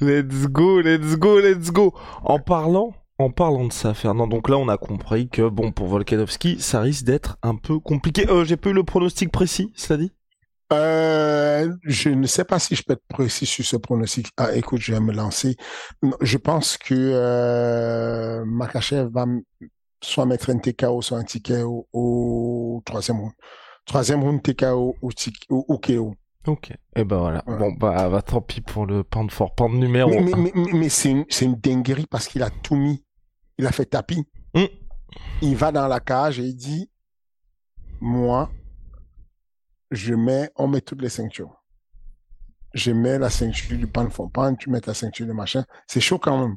Let's go, let's go, let's go. En parlant, en parlant de ça, Fernand, donc là on a compris que bon pour Volkanovski, ça risque d'être un peu compliqué. Euh, j'ai pas eu le pronostic précis, cela dit? Euh, je ne sais pas si je peux être précis sur ce pronostic. Ah, écoute, je vais me lancer. Je pense que euh, Makachev va soit mettre un TKO, soit un ticket au, troisième round. Troisième round TKO ou, ou, KO. Ok. Et eh ben voilà. Bon bah, bah, tant pis pour le pound for pound numéro. Mais, mais, mais, c'est une, une, dinguerie parce qu'il a tout mis. Il a fait tapis. Hmm. Il va dans la cage et il dit, moi, je mets, on met toutes les ceintures. Je mets la ceinture du pan for pan, tu mets ta ceinture de machin. C'est chaud quand même.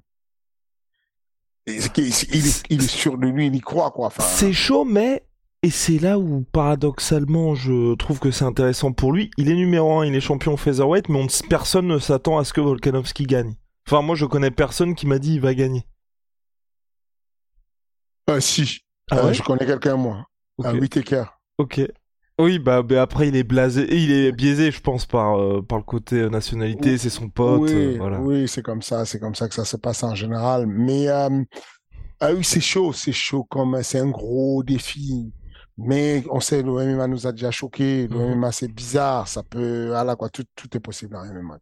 Il, est, sûr de lui, il y croit, quoi. c'est chaud, mais, et c'est là où, paradoxalement, je trouve que c'est intéressant pour lui. Il est numéro 1, il est champion featherweight, mais personne ne s'attend à ce que Volkanovski gagne. Enfin, moi, je connais personne qui m'a dit il va gagner. Euh, si. Ah euh, je connais quelqu'un, moi. Okay. Un Whitaker. Ok. Oui, bah, bah, après il est blasé, il est biaisé, je pense, par euh, par le côté euh, nationalité, c'est son pote. Oui, euh, voilà. oui, c'est comme ça, c'est comme ça que ça se passe en général. Mais ah oui, c'est chaud, c'est chaud comme c'est un gros défi. Mais on sait, le MMA nous a déjà choqué. Le MMA, mhm. c'est bizarre. Ça peut, voilà quoi, tout, tout est possible en MMA.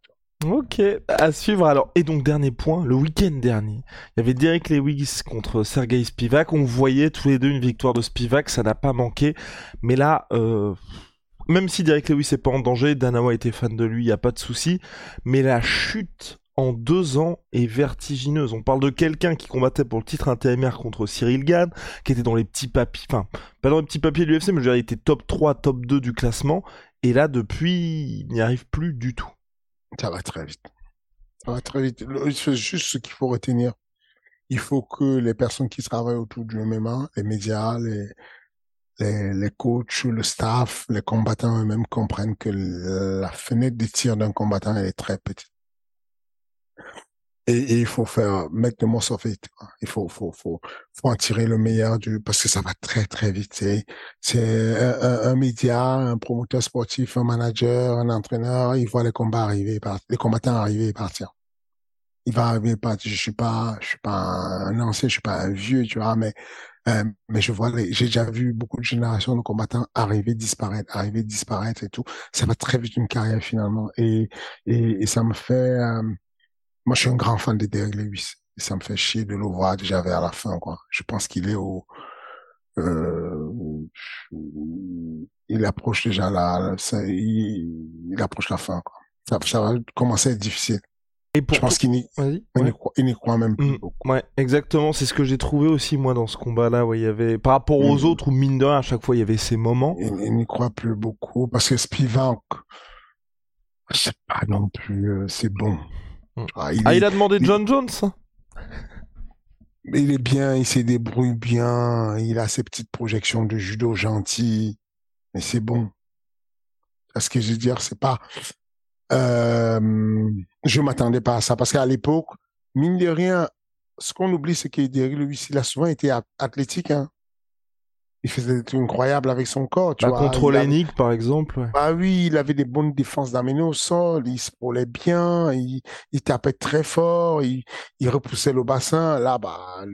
Ok, à suivre alors. Et donc dernier point, le week-end dernier, il y avait Derek Lewis contre Sergei Spivak. On voyait tous les deux une victoire de Spivak, ça n'a pas manqué. Mais là, euh, même si Derek Lewis n'est pas en danger, Dana était fan de lui, il y a pas de souci. Mais la chute en deux ans est vertigineuse. On parle de quelqu'un qui combattait pour le titre intérimaire contre Cyril Gann, qui était dans les petits papiers, enfin, pas dans les petits papiers de l'UFC, mais je dire, il était top 3, top 2 du classement. Et là, depuis, il n'y arrive plus du tout. Ça va très vite. Ça va très vite. C'est juste ce qu'il faut retenir. Il faut que les personnes qui travaillent autour du MMA, les médias, les, les, les coachs, le staff, les combattants eux-mêmes comprennent que la fenêtre de tir d'un combattant, est très petite. Et, il faut faire mettre le morceau fait. Il faut, faut, faut, faut en tirer le meilleur du parce que ça va très très vite. C'est, c'est un, un, média, un promoteur sportif, un manager, un entraîneur. Il voit les combats arriver, les combattants arriver et partir. Il va arriver et partir. Je suis pas, je suis pas un ancien, je suis pas un vieux, tu vois, mais euh, mais je vois, j'ai déjà vu beaucoup de générations de combattants arriver, disparaître, arriver, disparaître et tout. Ça va très vite une carrière finalement, et et, et ça me fait euh, moi, je suis un grand fan de Derek Lewis. Et ça me fait chier de le voir déjà vers la fin, quoi. Je pense qu'il est au, euh, il approche déjà la, ça, il, approche la fin, quoi. Ça, ça va commencer à être difficile. Et pour je pense qu'il n'y ouais. croit même plus mmh, beaucoup. Ouais, exactement. C'est ce que j'ai trouvé aussi, moi, dans ce combat-là, où il y avait, par rapport aux mmh. autres, où mine de rien, à chaque fois, il y avait ces moments. Il, n'y croit plus beaucoup, parce que Spivak, c'est pas non plus, euh, c'est bon. Mm. Ah, il, ah, il a demandé John Jones il est bien, il se débrouille bien, il a ses petites projections de judo gentilles, mais c'est bon. Ce que je veux dire, c'est pas... Euh, je m'attendais pas à ça, parce qu'à l'époque, mine de rien, ce qu'on oublie, c'est qu'il il a souvent été athlétique. Hein il faisait des trucs incroyables avec son corps. Tu bah, Contre par exemple. Bah oui, il avait des bonnes défenses d'amener au sol, il se roulait bien, il, il tapait très fort, il, il, repoussait le bassin. Là, bah,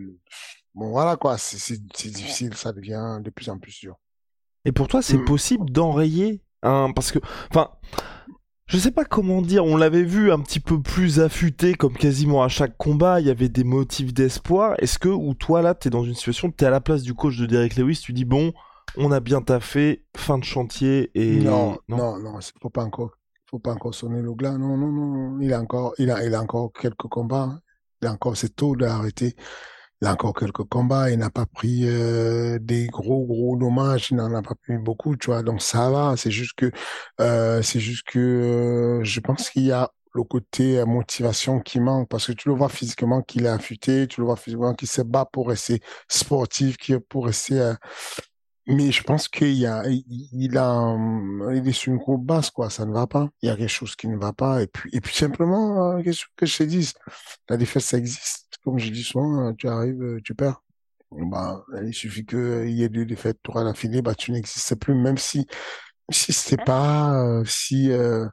bon, voilà quoi, c'est difficile, ça devient de plus en plus dur. Et pour toi, c'est mm. possible d'enrayer un. Parce que. Enfin je sais pas comment dire, on l'avait vu un petit peu plus affûté comme quasiment à chaque combat, il y avait des motifs d'espoir. Est-ce que, ou toi là, t'es dans une situation, t'es à la place du coach de Derek Lewis, tu dis bon, on a bien taffé, fin de chantier et... Non, non, non, il faut pas encore, faut pas encore sonner le glas, non, non, non, il a encore, il a, il a encore quelques combats, il a encore, c'est tôt d'arrêter. Il a encore quelques combats, il n'a pas pris euh, des gros gros dommages, il n'en a pas pris beaucoup, tu vois. Donc ça va, c'est juste que euh, c'est juste que euh, je pense qu'il y a le côté motivation qui manque parce que tu le vois physiquement qu'il est affûté, tu le vois physiquement qu'il se bat pour rester sportif, qui pour rester mais je pense qu'il y a, il a, il est sur une courbe basse, quoi. Ça ne va pas. Il y a quelque chose qui ne va pas. Et puis, et puis simplement, qu'est-ce que je te dis? La défaite, ça existe comme je dis souvent, tu arrives, euh, tu perds. Bah, il suffit qu'il y ait deux défaites, trois à l'affilée, bah, tu n'existes plus, même si, si c'est pas, euh, si, euh,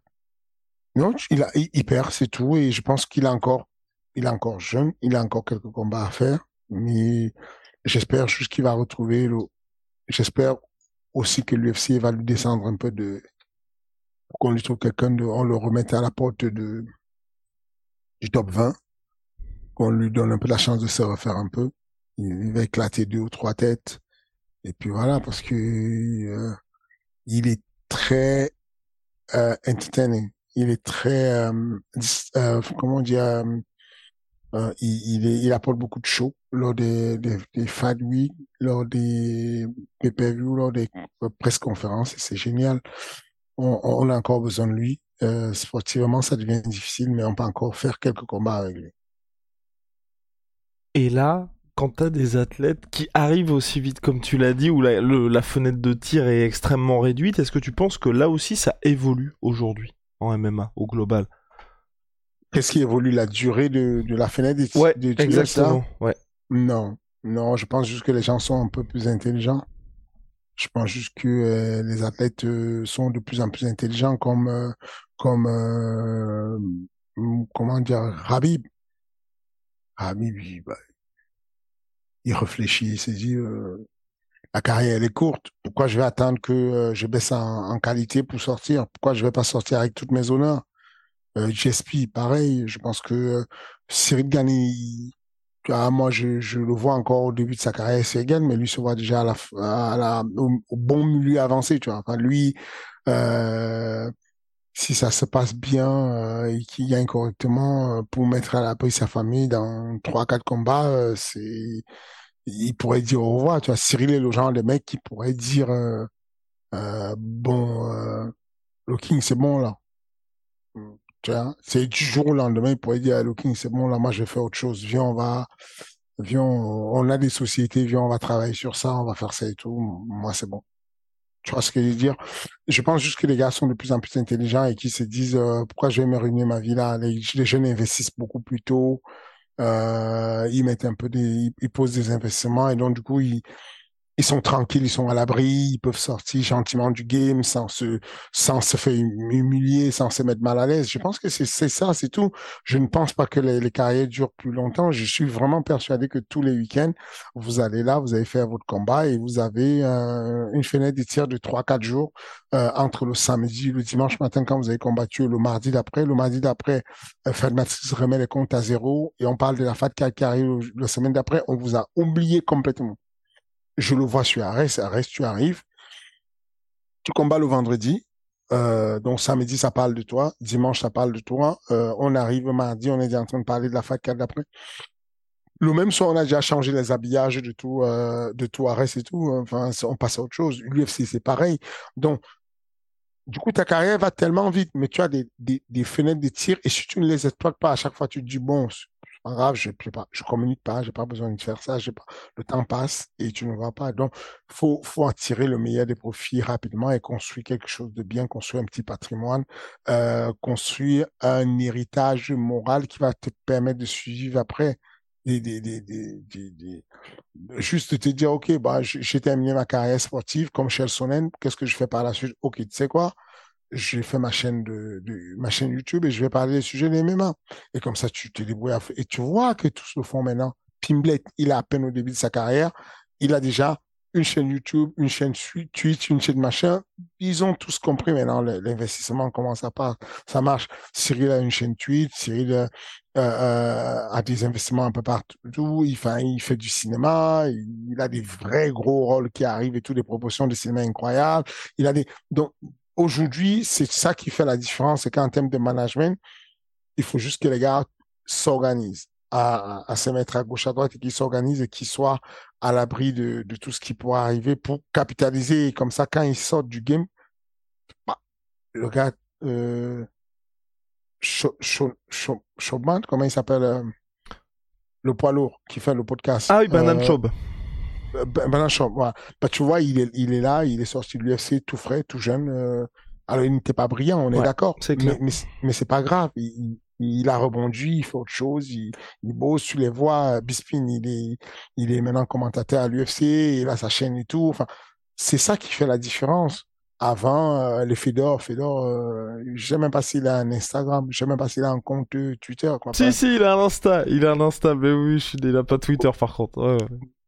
non, il a, il, perd, c'est tout, et je pense qu'il a encore, il est encore jeune, il a encore quelques combats à faire, mais j'espère juste qu'il va retrouver le, j'espère aussi que l'UFC va lui descendre un peu de, qu'on lui trouve quelqu'un de, on le remette à la porte de, du top 20, qu'on lui donne un peu la chance de se refaire un peu. Il va éclater deux ou trois têtes. Et puis voilà, parce que euh, il est très euh, entertaining. Il est très, euh, euh comment dire, euh, euh, il, il, il, apporte beaucoup de show lors des, des, des Fad Week, lors des pay lors des presse conférences. C'est génial. On, on, a encore besoin de lui. Sportivement, ça devient difficile, mais on peut encore faire quelques combats avec lui. Et là, quand tu as des athlètes qui arrivent aussi vite, comme tu l'as dit, où la, le, la, fenêtre de tir est extrêmement réduite, est-ce que tu penses que là aussi ça évolue aujourd'hui en MMA, au global? Qu'est-ce qui évolue La durée de, de la fenêtre de, ouais, de tir Exactement, ouais. Non, non, je pense juste que les gens sont un peu plus intelligents. Je pense juste que euh, les athlètes euh, sont de plus en plus intelligents, comme, euh, comme comment dire, Rabib. Rabib, bah, il réfléchit, il s'est dit, euh, la carrière elle est courte. Pourquoi je vais attendre que euh, je baisse en, qualité pour sortir? Pourquoi je vais pas sortir avec toutes mes honneurs? Euh, pareil. Je pense que euh, Cyril Gani, ah, moi je, le vois encore au début de sa carrière, Cyril mais lui se voit déjà à la, au, bon milieu avancé, tu vois. Enfin, lui, si ça se passe bien euh, et qu'il gagne correctement pour mettre à l'abri sa famille dans trois quatre combats, c'est il pourrait dire au revoir. Tu vois, Cyril est le genre de mec qui pourrait dire euh, euh, bon, euh, le King, c'est bon là. Tu vois, c'est du jour au lendemain, il pourrait dire le King, c'est bon là, moi je vais faire autre chose. Viens, on va, viens, on a des sociétés, viens, on va travailler sur ça, on va faire ça et tout. Moi, c'est bon. Tu vois ce que je veux dire? Je pense juste que les gars sont de plus en plus intelligents et qui se disent euh, pourquoi je vais me ruiner ma vie là? Les, jeunes investissent beaucoup plus tôt euh, ils mettent un peu des, ils posent des investissements et donc du coup ils ils sont tranquilles, ils sont à l'abri, ils peuvent sortir gentiment du game sans se, sans se faire humilier, sans se mettre mal à l'aise. Je pense que c'est ça, c'est tout. Je ne pense pas que les, les, carrières durent plus longtemps. Je suis vraiment persuadé que tous les week-ends, vous allez là, vous allez faire votre combat et vous avez euh, une fenêtre de tir de 3-4 jours euh, entre le samedi et le dimanche matin quand vous avez combattu le mardi d'après. Le mardi d'après, euh, Matrix remet les comptes à zéro et on parle de la FAT qui arrive la semaine d'après. On vous a oublié complètement je le vois sur Arès, Arès, tu arrives, tu combats le vendredi, euh, donc samedi ça parle de toi, dimanche ça parle de toi, euh, on arrive mardi, on est déjà en train de parler de la fac d'après. Le même soir, on a déjà changé les habillages de tout, euh, Arès et tout. Enfin, on passe à autre chose. L'UFC, c'est pareil. Donc, du coup, ta carrière va tellement vite, mais tu as des fenêtres de tir et si tu ne les exploites pas, à chaque fois, tu te dis, bon, pas grave, je ne je communique pas, j'ai pas besoin de faire ça, j'ai pas, le temps passe et tu ne vois pas. Donc, faut, faut en tirer le meilleur des profits rapidement et construire quelque chose de bien, construire un petit patrimoine, euh, construire un héritage moral qui va te permettre de suivre après. Des, des, des, des, juste te dire, OK, bah, j'ai terminé ma carrière sportive comme Sonnen, qu'est-ce que je fais par la suite? OK, tu sais quoi? J'ai fait ma chaîne de, ma chaîne YouTube et je vais parler des sujets des MMA. Et comme ça, tu te débrouilles Et tu vois que tous le font maintenant. Pimblet, il a à peine au début de sa carrière. Il a déjà une chaîne YouTube, une chaîne Twitch, une chaîne machin. Ils ont tous compris maintenant l'investissement, comment ça ça marche. Cyril a une chaîne Twitch, Cyril euh, euh, a des investissements un peu partout. Il fait, il fait du cinéma, il, a des vrais gros rôles qui arrivent et toutes des proportions de cinéma incroyables. Il a des, donc, aujourd'hui, c'est ça qui fait la différence, c'est qu'en termes de management, il faut juste que les gars s'organisent à, à, se mettre à gauche à droite et qu'ils s'organisent et qu'ils soient à l'abri de, de, tout ce qui pourrait arriver pour capitaliser. Et comme ça, quand ils sortent du game, bah, le gars, euh, comment il s'appelle euh, Le poids lourd qui fait le podcast. Ah oui, Banane euh, ben, ben voilà. bah, tu vois, il est, il est là, il est sorti de l'UFC tout frais, tout jeune. Euh... Alors, il n'était pas brillant, on est d'accord. Mais, mais, mais c'est pas grave. Il, il, a rebondi, il fait autre chose, il, il bosse, tu les vois. Bispin, il est, il est maintenant commentateur à l'UFC, il a sa chaîne et tout. Enfin, c'est ça qui fait la différence. Avant, euh, les Fedor, Fedor, euh, je sais même pas s'il a un Instagram, je sais même pas s'il a un compte Twitter. Quoi. Si, si, il a un Insta, il a un Insta, mais oui, il a pas Twitter par contre. Ouais.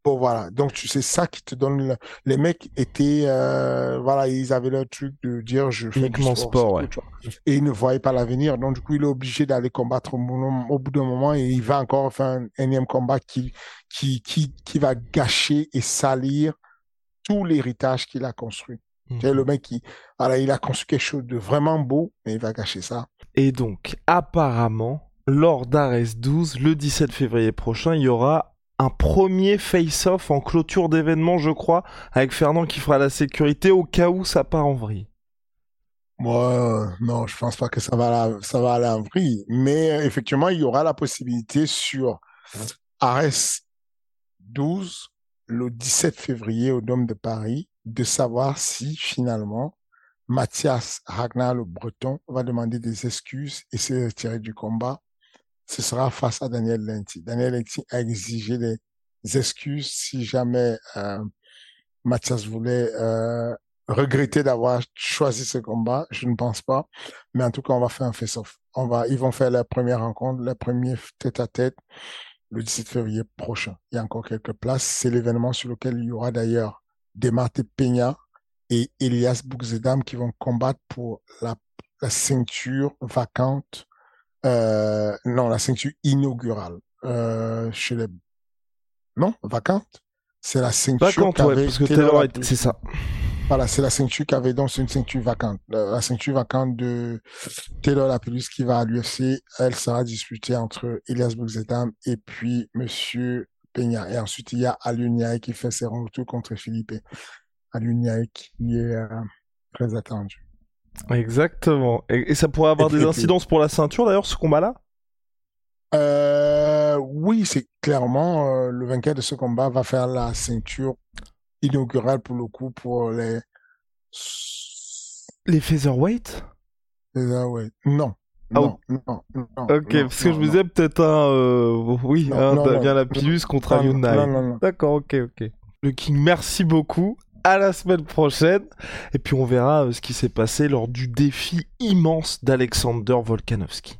Bon, voilà. Donc, tu sais, ça qui te donne. Les mecs étaient. Euh, voilà, ils avaient le truc de dire je fais Uniquement du sport, ouais. tout. Et ils ne voyaient pas l'avenir. Donc, du coup, il est obligé d'aller combattre au, bout- d'un moment et il va encore faire un énième combat qui, qui, qui, qui va gâcher et salir tout l'héritage qu'il a construit. Sais, le mec, qui, voilà, il a construit quelque chose de vraiment beau, mais il va gâcher ça. Et donc, apparemment, lors d'Ares 12, le 17 février prochain, il y aura un premier face-off en clôture d'événement, je crois, avec Fernand qui fera la sécurité au cas où ça part en vrille. Moi, euh, non, je pense pas que ça va, la- ça aller en vrille. Mais euh, effectivement, il y aura la possibilité sur Ares 12, le 17 février au Dôme de Paris, de savoir si finalement Mathias Ragnar le Breton va demander des excuses et se retirer du combat. Ce sera face à Daniel Lenti. Daniel Lenti a exigé des excuses si jamais euh, Mathias voulait euh, regretter d'avoir choisi ce combat. Je ne pense pas. Mais en tout cas, on va faire un face-off. On va, ils vont faire la première rencontre, la première tête-à-tête le 17 février prochain. Il y a encore quelques places. C'est l'événement sur lequel il y aura d'ailleurs Demarte Peña et Elias Boukzedam qui vont combattre pour la, la ceinture vacante, euh, non, la ceinture inaugurale, euh, chez les, non, vacante? C'est la ceinture Vacante, ouais, parce que Taylor Taylor, c'est ça. Voilà, c'est la ceinture qu'avait donc c'est une ceinture vacante. La, ceinture vacante de Taylor Lapillus qui va à l'UFC, elle sera disputée entre Elias Boukzedam et puis Monsieur Peña. Et ensuite, il y a Aluniaï qui fait ses retours contre Philippe. Aluniaï qui est euh, très attendu. Exactement. Et, et ça pourrait avoir des incidences pour la ceinture d'ailleurs, ce combat-là? Euh, oui, c'est clairement euh, le vainqueur de ce combat va faire la ceinture inaugurale pour le coup pour les. Les featherweight? Ouais. Non. Ah, Non, non, non, Ok, non, parce que non, je me disais peut-être un... euh, oui, Non, un non, Damien non, Lapillus contre non, non. D'accord, ok, ok. Le King, merci beaucoup. À la semaine prochaine. Et puis on verra euh, ce qui s'est passé lors du défi immense d'Alexander Volkanovski.